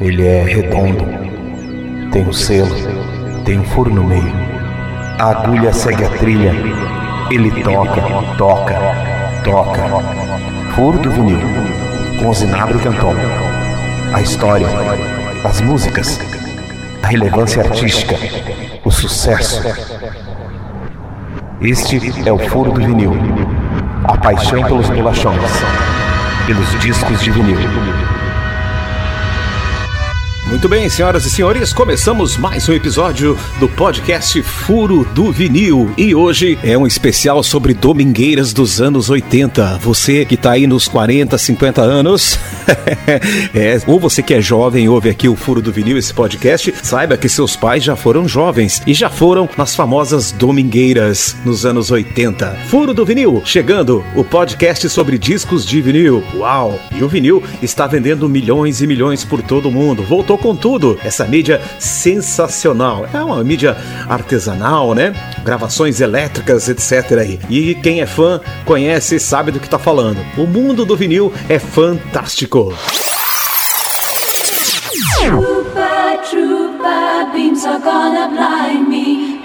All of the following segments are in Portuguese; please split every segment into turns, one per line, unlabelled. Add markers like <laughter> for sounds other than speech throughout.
Ele é redondo, tem um selo, tem um furo no meio. A agulha segue a trilha, ele toca, toca, toca. Furo do vinil, com Zinabre Canton. A história, as músicas, a relevância artística, o sucesso. Este é o Furo do Vinil, a paixão pelos bolachões, pelos discos de vinil.
Muito bem, senhoras e senhores, começamos mais um episódio do podcast Furo do Vinil. E hoje é um especial sobre domingueiras dos anos 80. Você que tá aí nos 40, 50 anos, <laughs> é, ou você que é jovem ouve aqui o Furo do Vinil, esse podcast, saiba que seus pais já foram jovens e já foram nas famosas domingueiras nos anos 80. Furo do Vinil, chegando o podcast sobre discos de vinil. Uau! E o vinil está vendendo milhões e milhões por todo o mundo. Voltou com tudo. Essa mídia sensacional. É uma mídia artesanal, né? Gravações elétricas, etc. E quem é fã conhece e sabe do que está falando. O mundo do vinil é fantástico. Trooper, trooper, beams are gonna blind me,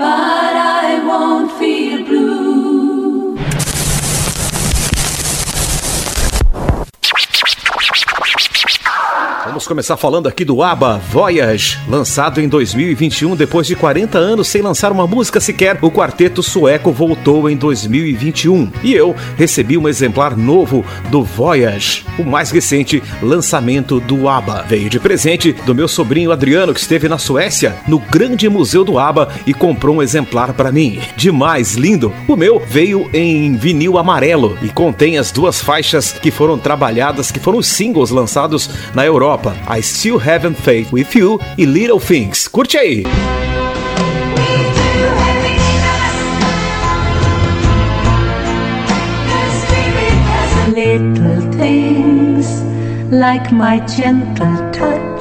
começar falando aqui do ABBA Voyage, lançado em 2021 depois de 40 anos sem lançar uma música sequer. O quarteto sueco voltou em 2021 e eu recebi um exemplar novo do Voyage, o mais recente lançamento do ABBA. Veio de presente do meu sobrinho Adriano que esteve na Suécia, no grande museu do ABBA e comprou um exemplar para mim. Demais, lindo. O meu veio em vinil amarelo e contém as duas faixas que foram trabalhadas, que foram os singles lançados na Europa. I Still Haven't Faith With You e Little Things. Curte aí! Little things like my gentle touch.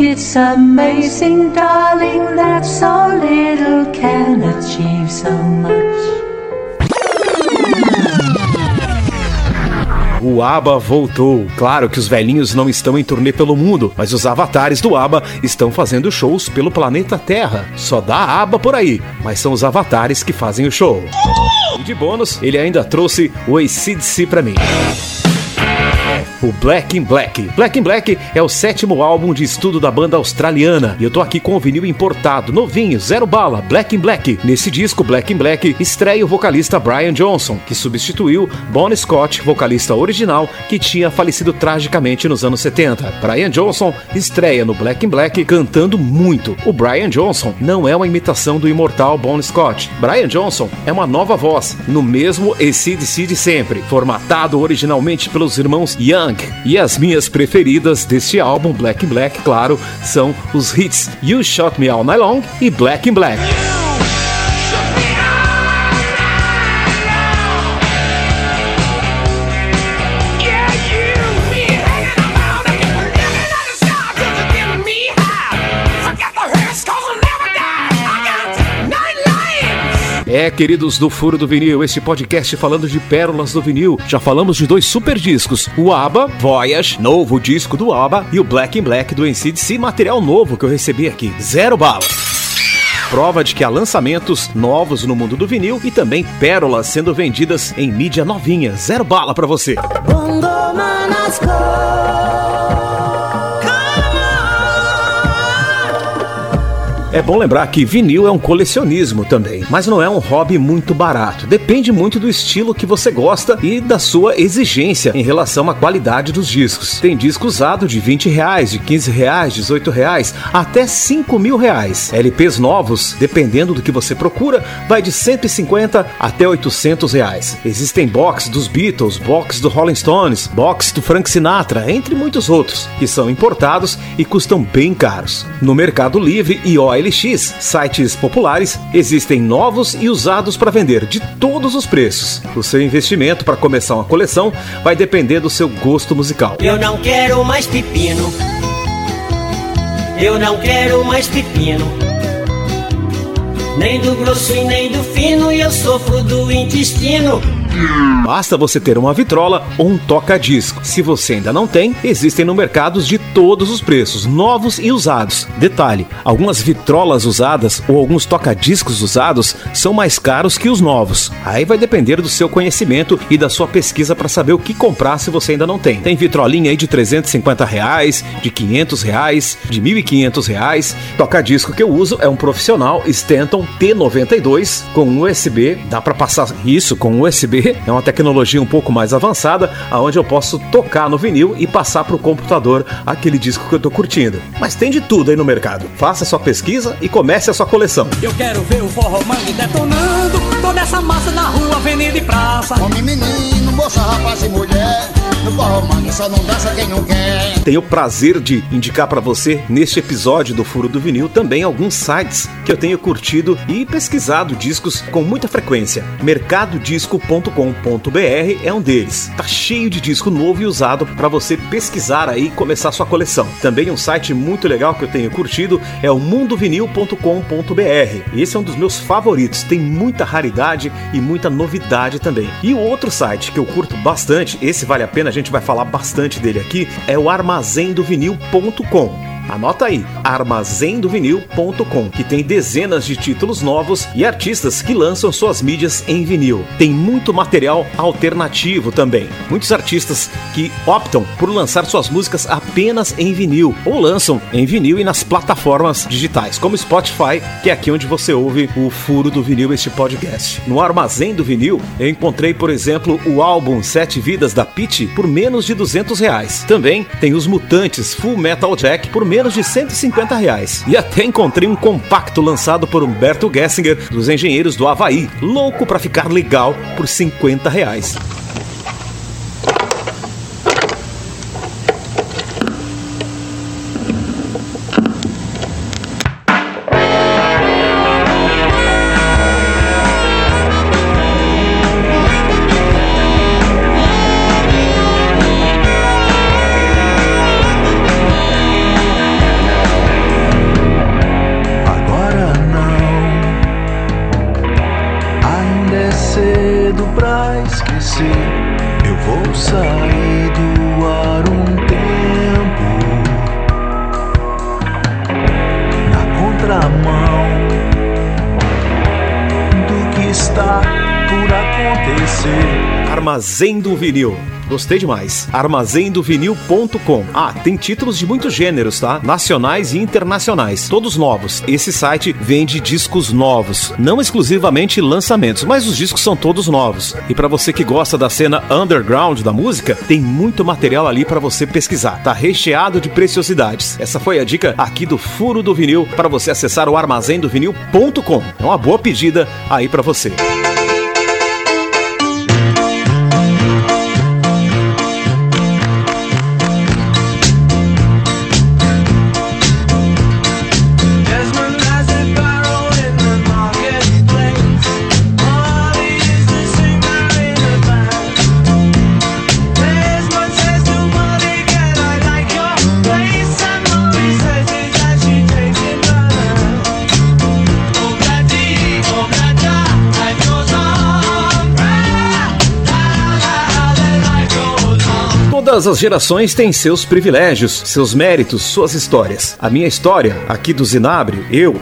It's amazing, darling, that so little can achieve so much. O ABBA voltou. Claro que os velhinhos não estão em turnê pelo mundo, mas os avatares do ABBA estão fazendo shows pelo planeta Terra. Só dá ABBA por aí, mas são os avatares que fazem o show. E de bônus, ele ainda trouxe o ACDC pra mim o Black in Black. Black in Black é o sétimo álbum de estudo da banda australiana e eu tô aqui com o vinil importado, novinho, zero bala, Black in Black. Nesse disco, Black in Black, estreia o vocalista Brian Johnson, que substituiu Bon Scott, vocalista original, que tinha falecido tragicamente nos anos 70. Brian Johnson estreia no Black in Black cantando muito. O Brian Johnson não é uma imitação do imortal Bon Scott. Brian Johnson é uma nova voz, no mesmo ACDC de sempre, formatado originalmente pelos irmãos Young e as minhas preferidas deste álbum, Black in Black, claro, são os hits You Shot Me All Night Long e Black in Black. É, queridos do Furo do Vinil, este podcast falando de pérolas do vinil. Já falamos de dois super discos: o ABBA, Voyage, novo disco do ABBA, e o Black in Black do NCDC, material novo que eu recebi aqui. Zero bala prova de que há lançamentos novos no mundo do vinil e também pérolas sendo vendidas em mídia novinha. Zero bala para você. Bongo É bom lembrar que vinil é um colecionismo também, mas não é um hobby muito barato. Depende muito do estilo que você gosta e da sua exigência em relação à qualidade dos discos. Tem disco usado de 20 reais, de 15 reais, 18 reais, até 5 mil reais. LPs novos, dependendo do que você procura, vai de 150 até 800 reais. Existem box dos Beatles, box do Rolling Stones, box do Frank Sinatra, entre muitos outros, que são importados e custam bem caros. No Mercado Livre e OLX OLX, sites populares, existem novos e usados para vender de todos os preços. O seu investimento para começar uma coleção vai depender do seu gosto musical.
Eu não quero mais pepino. Eu não quero mais pepino. Nem do grosso e nem do fino, e eu sofro do intestino.
Basta você ter uma vitrola ou um toca-disco. Se você ainda não tem, existem no mercado de todos os preços, novos e usados. Detalhe: algumas vitrolas usadas ou alguns toca-discos usados são mais caros que os novos. Aí vai depender do seu conhecimento e da sua pesquisa para saber o que comprar se você ainda não tem. Tem vitrolinha aí de 350 reais, de 500 reais, de 1.500 reais. Toca-disco que eu uso é um profissional Stanton T92 com USB. Dá para passar isso com USB é uma tecnologia um pouco mais avançada, aonde eu posso tocar no vinil e passar para o computador aquele disco que eu estou curtindo. Mas tem de tudo aí no mercado. Faça sua pesquisa e comece a sua coleção.
Eu quero ver o forró mangue detonando, toda essa massa na rua, avenida e praça.
Homem, menino, moça, rapaz e mulher, no forró mangue só não dança quem não quer.
Tenho o prazer de indicar para você, neste episódio do Furo do Vinil, também alguns sites que eu tenho curtido e pesquisado discos com muita frequência. mercadodisco.com disco.com.br é um deles. Tá cheio de disco novo e usado para você pesquisar aí e começar sua coleção. Também um site muito legal que eu tenho curtido é o mundovinil.com.br. Esse é um dos meus favoritos, tem muita raridade e muita novidade também. E o outro site que eu curto bastante, esse vale a pena, a gente vai falar bastante dele aqui, é o armazendovinil.com. Anota aí, armazendovinil.com, que tem dezenas de títulos novos e artistas que lançam suas mídias em vinil. Tem muito material alternativo também. Muitos artistas que optam por lançar suas músicas apenas em vinil ou lançam em vinil e nas plataformas digitais, como Spotify, que é aqui onde você ouve o Furo do Vinil, este podcast. No Armazém do Vinil, eu encontrei, por exemplo, o álbum Sete Vidas da Pitty por menos de 200 reais. Também tem os Mutantes Full Metal Jack por menos de 150 reais. E até encontrei um compacto lançado por Humberto Gessinger, dos Engenheiros do Havaí, louco para ficar legal por 50 reais. Armazém do Vinil. Gostei demais. Armazendovinil.com. Ah, tem títulos de muitos gêneros, tá? Nacionais e internacionais, todos novos. Esse site vende discos novos, não exclusivamente lançamentos, mas os discos são todos novos. E para você que gosta da cena underground da música, tem muito material ali para você pesquisar. Tá recheado de preciosidades. Essa foi a dica aqui do Furo do Vinil para você acessar o armazendovinil.com. É uma boa pedida aí para você. Todas as gerações têm seus privilégios, seus méritos, suas histórias. A minha história, aqui do Zinabre, eu,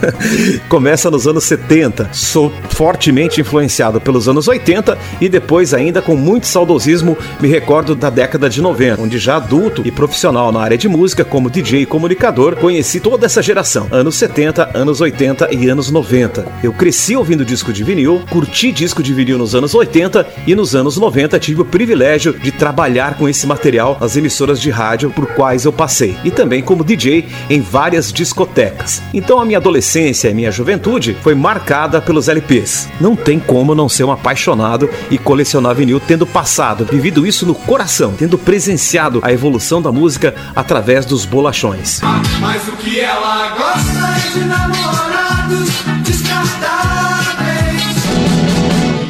<laughs> começa nos anos 70. Sou fortemente influenciado pelos anos 80 e depois, ainda com muito saudosismo, me recordo da década de 90, onde já adulto e profissional na área de música, como DJ e comunicador, conheci toda essa geração. Anos 70, anos 80 e anos 90. Eu cresci ouvindo disco de vinil, curti disco de vinil nos anos 80 e nos anos 90 tive o privilégio de trabalhar com esse material nas emissoras de rádio por quais eu passei e também como DJ em várias discotecas. Então a minha adolescência e minha juventude foi marcada pelos LPs. Não tem como não ser um apaixonado e colecionar vinil tendo passado, vivido isso no coração, tendo presenciado a evolução da música através dos bolachões.
Mas o que ela gosta é de namorados descartáveis.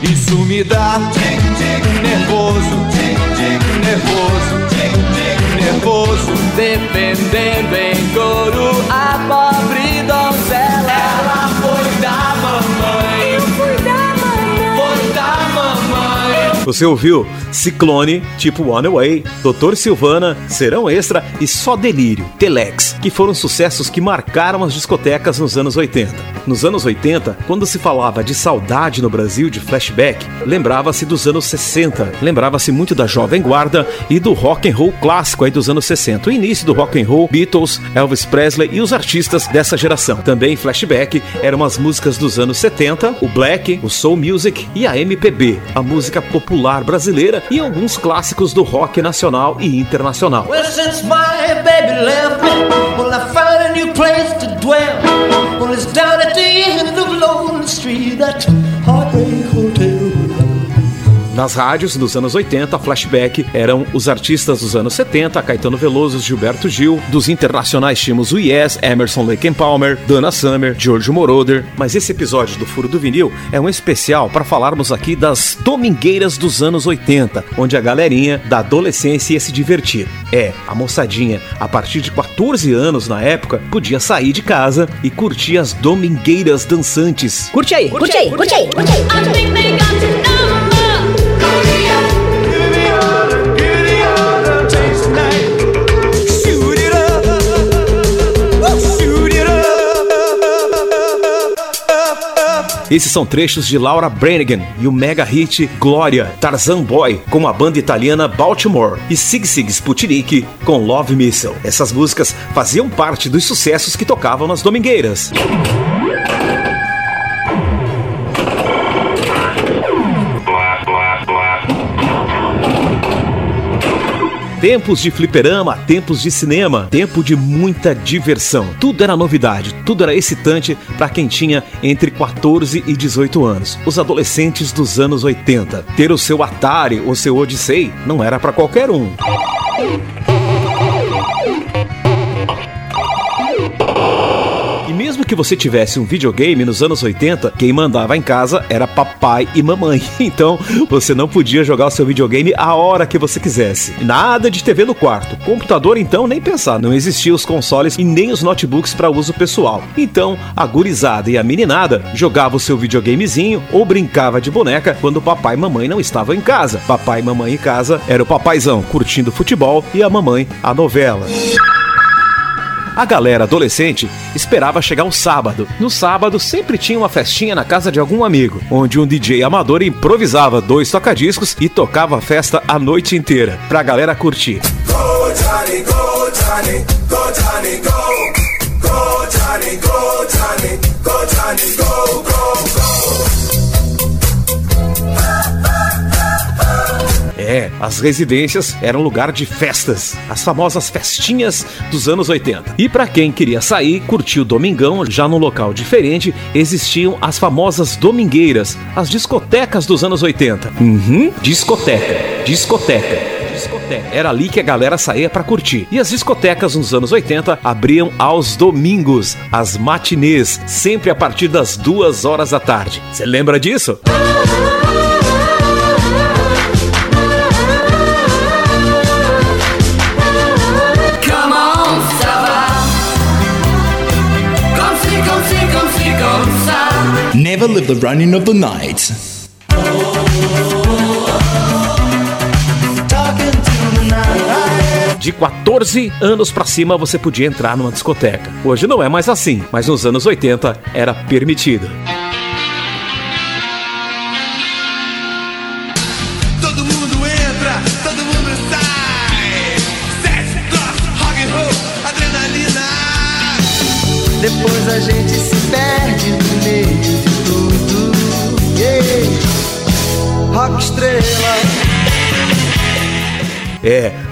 Isso me dá nervoso, nervoso, defendendo em coro a pobre
Você ouviu Ciclone, tipo One Away, Doutor Silvana, Serão Extra e Só Delírio, Telex, que foram sucessos que marcaram as discotecas nos anos 80. Nos anos 80, quando se falava de saudade no Brasil, de flashback, lembrava-se dos anos 60, lembrava-se muito da Jovem Guarda e do rock and roll clássico aí dos anos 60, o início do rock and roll, Beatles, Elvis Presley e os artistas dessa geração. Também flashback eram as músicas dos anos 70, o black, o soul music e a MPB, a música popular brasileira e alguns clássicos do rock nacional e internacional.
Well,
Nas rádios dos anos 80, flashback eram os artistas dos anos 70, Caetano Veloso, Gilberto Gil, dos internacionais tínhamos o Yes, Emerson Lake Palmer, Dana Summer, George Moroder. Mas esse episódio do Furo do Vinil é um especial para falarmos aqui das domingueiras dos anos 80, onde a galerinha da adolescência ia se divertir. É, a moçadinha, a partir de 14 anos na época, podia sair de casa e curtir as domingueiras dançantes.
Curte aí, curte aí, curte aí, curte aí.
I think
Esses são trechos de Laura Branigan e o mega hit Glória, Tarzan Boy com a banda italiana Baltimore e Sig Sig Sputnik com Love Missile. Essas músicas faziam parte dos sucessos que tocavam nas domingueiras. Tempos de fliperama, tempos de cinema, tempo de muita diversão. Tudo era novidade, tudo era excitante para quem tinha entre 14 e 18 anos. Os adolescentes dos anos 80. Ter o seu Atari ou seu Odyssey não era para qualquer um. Que você tivesse um videogame nos anos 80, quem mandava em casa era papai e mamãe. <laughs> Então você não podia jogar o seu videogame a hora que você quisesse. Nada de TV no quarto. Computador, então, nem pensar. Não existiam os consoles e nem os notebooks para uso pessoal. Então a gurizada e a meninada jogava o seu videogamezinho ou brincava de boneca quando papai e mamãe não estavam em casa. Papai e mamãe em casa era o papaizão curtindo futebol e a mamãe a novela. A galera adolescente esperava chegar o sábado. No sábado sempre tinha uma festinha na casa de algum amigo, onde um DJ amador improvisava dois tocadiscos e tocava a festa a noite inteira, pra galera curtir.
Go Johnny, go Johnny, go Johnny, go. Go Johnny, go Johnny, go go, go, go.
É, as residências eram lugar de festas, as famosas festinhas dos anos 80. E pra quem queria sair, curtir o domingão, já num local diferente, existiam as famosas domingueiras, as discotecas dos anos 80. Uhum, discoteca, discoteca. Discoteca. Era ali que a galera saía pra curtir. E as discotecas nos anos 80 abriam aos domingos, as matinês, sempre a partir das duas horas da tarde. Você lembra disso?
Come
Never live the running of the night.
De 14 anos pra cima você podia entrar numa discoteca. Hoje não é mais assim, mas nos anos 80 era permitido.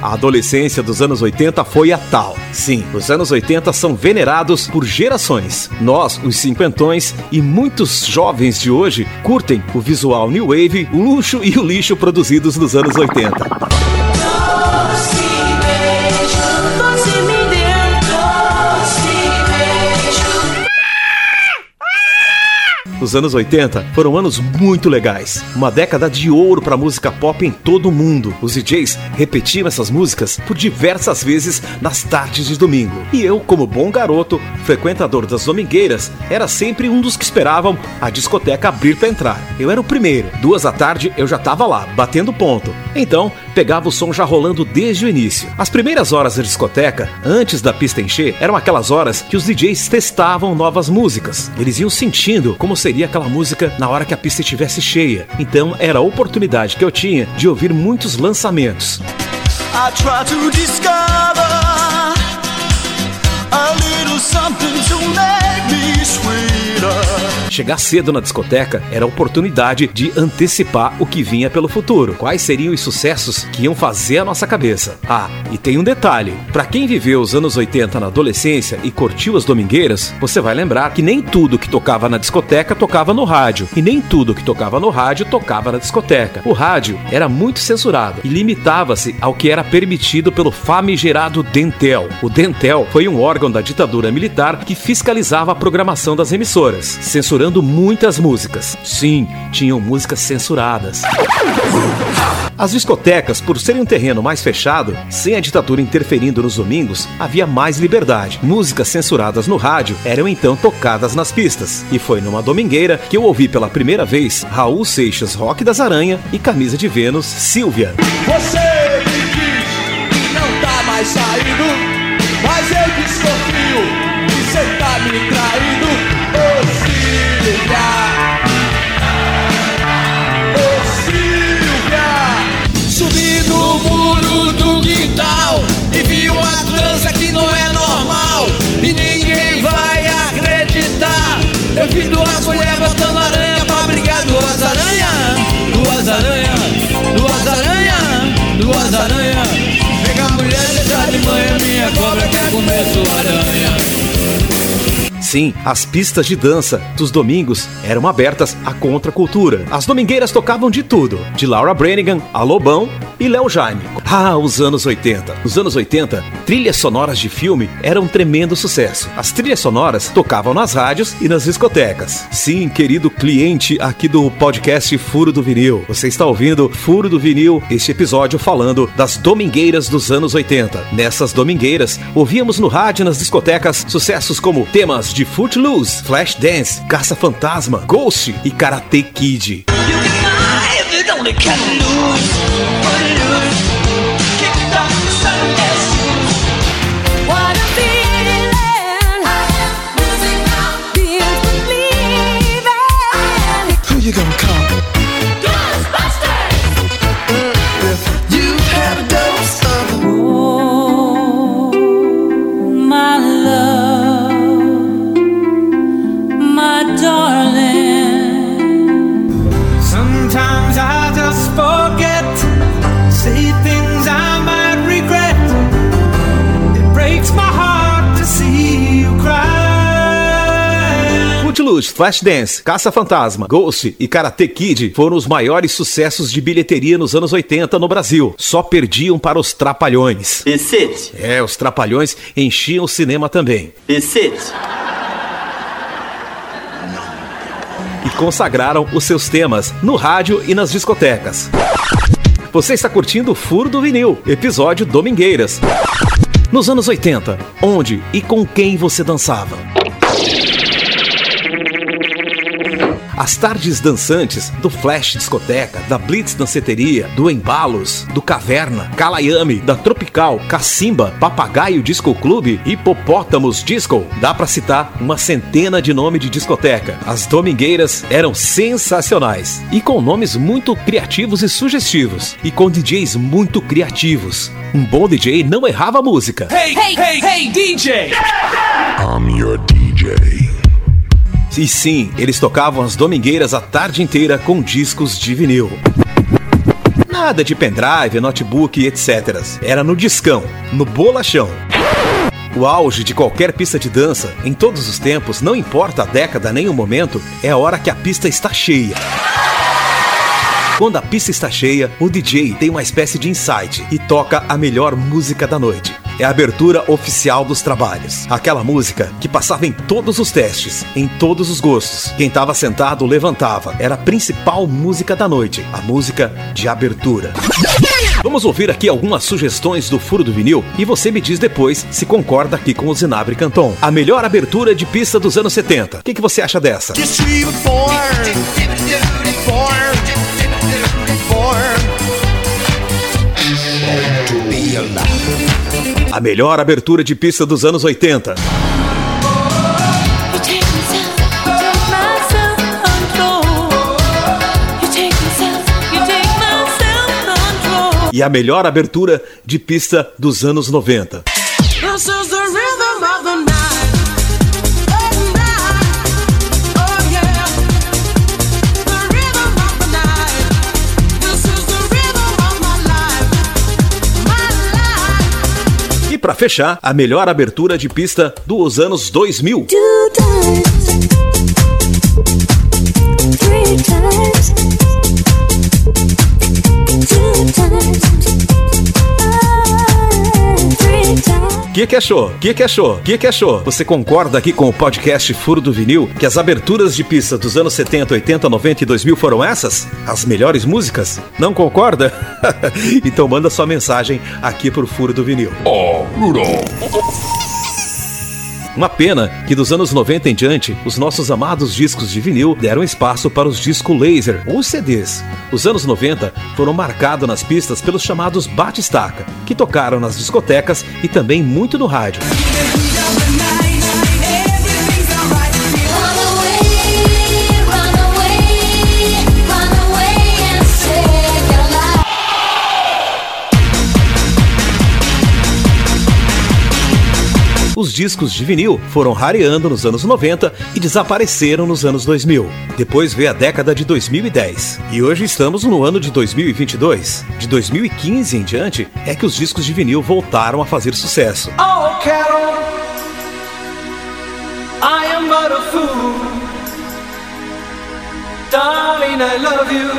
A
adolescência dos anos 80 foi a tal. Sim, os anos 80 são venerados por gerações. Nós, os cinquentões e muitos jovens de hoje curtem o visual new wave, o luxo e o lixo produzidos nos anos 80. Os anos 80 foram anos muito legais. Uma década de ouro para música pop em todo o mundo. Os DJs repetiam essas músicas por diversas vezes nas tardes de domingo. E eu, como bom garoto, frequentador das domingueiras, era sempre um dos que esperavam a discoteca abrir para entrar. Eu era o primeiro. Duas da tarde eu já estava lá, batendo ponto. Então, pegava o som já rolando desde o início. As primeiras horas da discoteca, antes da pista encher, eram aquelas horas que os DJs testavam novas músicas. Eles iam sentindo como seria aquela música na hora que a pista estivesse cheia. Então, era a oportunidade que eu tinha de ouvir muitos lançamentos.
I try to discover
Chegar cedo na discoteca era a oportunidade de antecipar o que vinha pelo futuro. Quais seriam os sucessos que iam fazer a nossa cabeça? Ah, e tem um detalhe: para quem viveu os anos 80 na adolescência e curtiu as domingueiras, você vai lembrar que nem tudo que tocava na discoteca tocava no rádio, e nem tudo que tocava no rádio tocava na discoteca. O rádio era muito censurado e limitava-se ao que era permitido pelo famigerado Dentel. O Dentel foi um órgão da ditadura militar que fiscalizava a programação das emissoras, censurando muitas músicas. Sim, tinham músicas censuradas. As discotecas, por serem um terreno mais fechado, sem a ditadura interferindo nos domingos, havia mais liberdade. Músicas censuradas no rádio eram então tocadas nas pistas. E foi numa domingueira que eu ouvi pela primeira vez Raul Seixas Rock das Aranha e Camisa de Vênus Silvia.
Você me diz não tá mais saindo, me traindo. Ô Silvia, ô Silvia, subi no muro do quintal e vi uma dança que não é normal e ninguém vai acreditar. Eu vi duas mulheres botando aranha
Sim, as pistas de dança dos domingos eram abertas à contracultura. As domingueiras tocavam de tudo, de Laura Branigan a Lobão e Léo Jaime. Ah, os anos 80. Nos anos 80, trilhas sonoras de filme eram um tremendo sucesso. As trilhas sonoras tocavam nas rádios e nas discotecas. Sim, querido cliente aqui do podcast Furo do Vinil, você está ouvindo Furo do Vinil, este episódio falando das domingueiras dos anos 80. Nessas domingueiras, ouvíamos no rádio e nas discotecas sucessos como temas de Footloose, Flashdance, Caça Fantasma, Ghost e Karate Kid. Flashdance, Caça Fantasma, Ghost e Karate Kid foram os maiores sucessos de bilheteria nos anos 80 no Brasil. Só perdiam para os Trapalhões.
Is
É, os Trapalhões enchiam o cinema também.
It?
e consagraram os seus temas no rádio e nas discotecas. Você está curtindo o Furo do Vinil, episódio Domingueiras. Nos anos 80, onde e com quem você dançava? As tardes dançantes do Flash Discoteca, da Blitz Danceteria, do Embalos, do Caverna, Kalayami, da Tropical, Cacimba, Papagaio Disco Clube, Hipopótamos Disco. Dá pra citar uma centena de nome de discoteca. As domingueiras eram sensacionais e com nomes muito criativos e sugestivos e com DJs muito criativos. Um bom DJ não errava a música.
Hey, hey, hey, hey, DJ!
I'm your DJ.
E sim, eles tocavam as domingueiras a tarde inteira com discos de vinil. Nada de pendrive, notebook etc. Era no discão, no bolachão. O auge de qualquer pista de dança, em todos os tempos, não importa a década nem o momento, é a hora que a pista está cheia. Quando a pista está cheia, o DJ tem uma espécie de insight e toca a melhor música da noite. É a abertura oficial dos trabalhos. Aquela música que passava em todos os testes, em todos os gostos. Quem estava sentado levantava. Era a principal música da noite, a música de abertura. Vamos ouvir aqui algumas sugestões do Furo do Vinil e você me diz depois se concorda aqui com o Zinabre Canton. A melhor abertura de pista dos anos 70. O que, que você acha dessa? A melhor abertura de pista dos anos 80. E a melhor abertura de pista dos anos 90. Fechar, a melhor abertura de pista dos anos 2000. O que, que achou? Que, que achou? Que, que achou? Você concorda aqui com o podcast Furo do Vinil que as aberturas de pista dos anos 70, 80, 90 e 2000 foram essas? As melhores músicas? Não concorda? <laughs> então manda sua mensagem aqui pro Furo do Vinil.
Oh, Rudolph.
Uma pena que dos anos 90 em diante, os nossos amados discos de vinil deram espaço para os discos laser, ou CDs. Os anos 90 foram marcados nas pistas pelos chamados bate-estaca, que tocaram nas discotecas e também muito no rádio. Discos de vinil foram rareando nos anos 90 e desapareceram nos anos 2000. Depois veio a década de 2010. E hoje estamos no ano de 2022. De 2015 em diante é que os discos de vinil voltaram a fazer sucesso.
Oh, Carol, I am but a fool. Darling, I love you.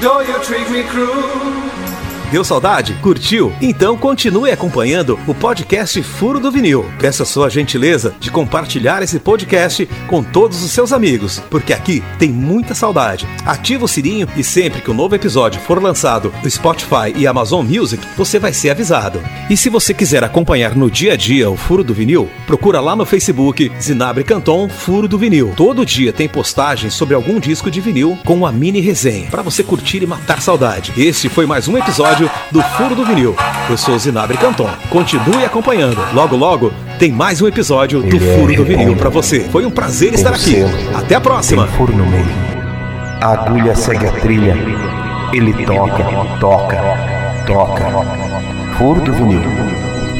Though you treat me cruel.
Deu saudade? Curtiu? Então continue acompanhando o podcast Furo do Vinil. Peço a sua gentileza de compartilhar esse podcast com todos os seus amigos, porque aqui tem muita saudade. Ativa o sininho e sempre que um novo episódio for lançado no Spotify e Amazon Music, você vai ser avisado. E se você quiser acompanhar no dia a dia o Furo do Vinil, procura lá no Facebook Zinabre Canton Furo do Vinil. Todo dia tem postagens sobre algum disco de vinil com uma mini resenha para você curtir e matar saudade. Este foi mais um episódio do Furo do Vinil. Eu sou Zinabre Canton. Continue acompanhando. Logo, logo, tem mais um episódio do Furo do Vinil para você. Foi um prazer estar aqui. Até a próxima.
Tem furo no meio. A agulha segue a trilha. Ele toca, toca, toca. Furo do vinil.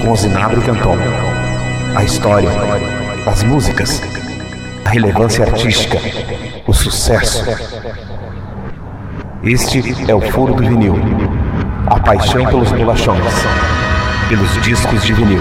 Com Zinabre Canton. A história, as músicas, a relevância artística, o sucesso. Este é o Furo do Vinil. A paixão pelos bolachões, pelos discos de vinil.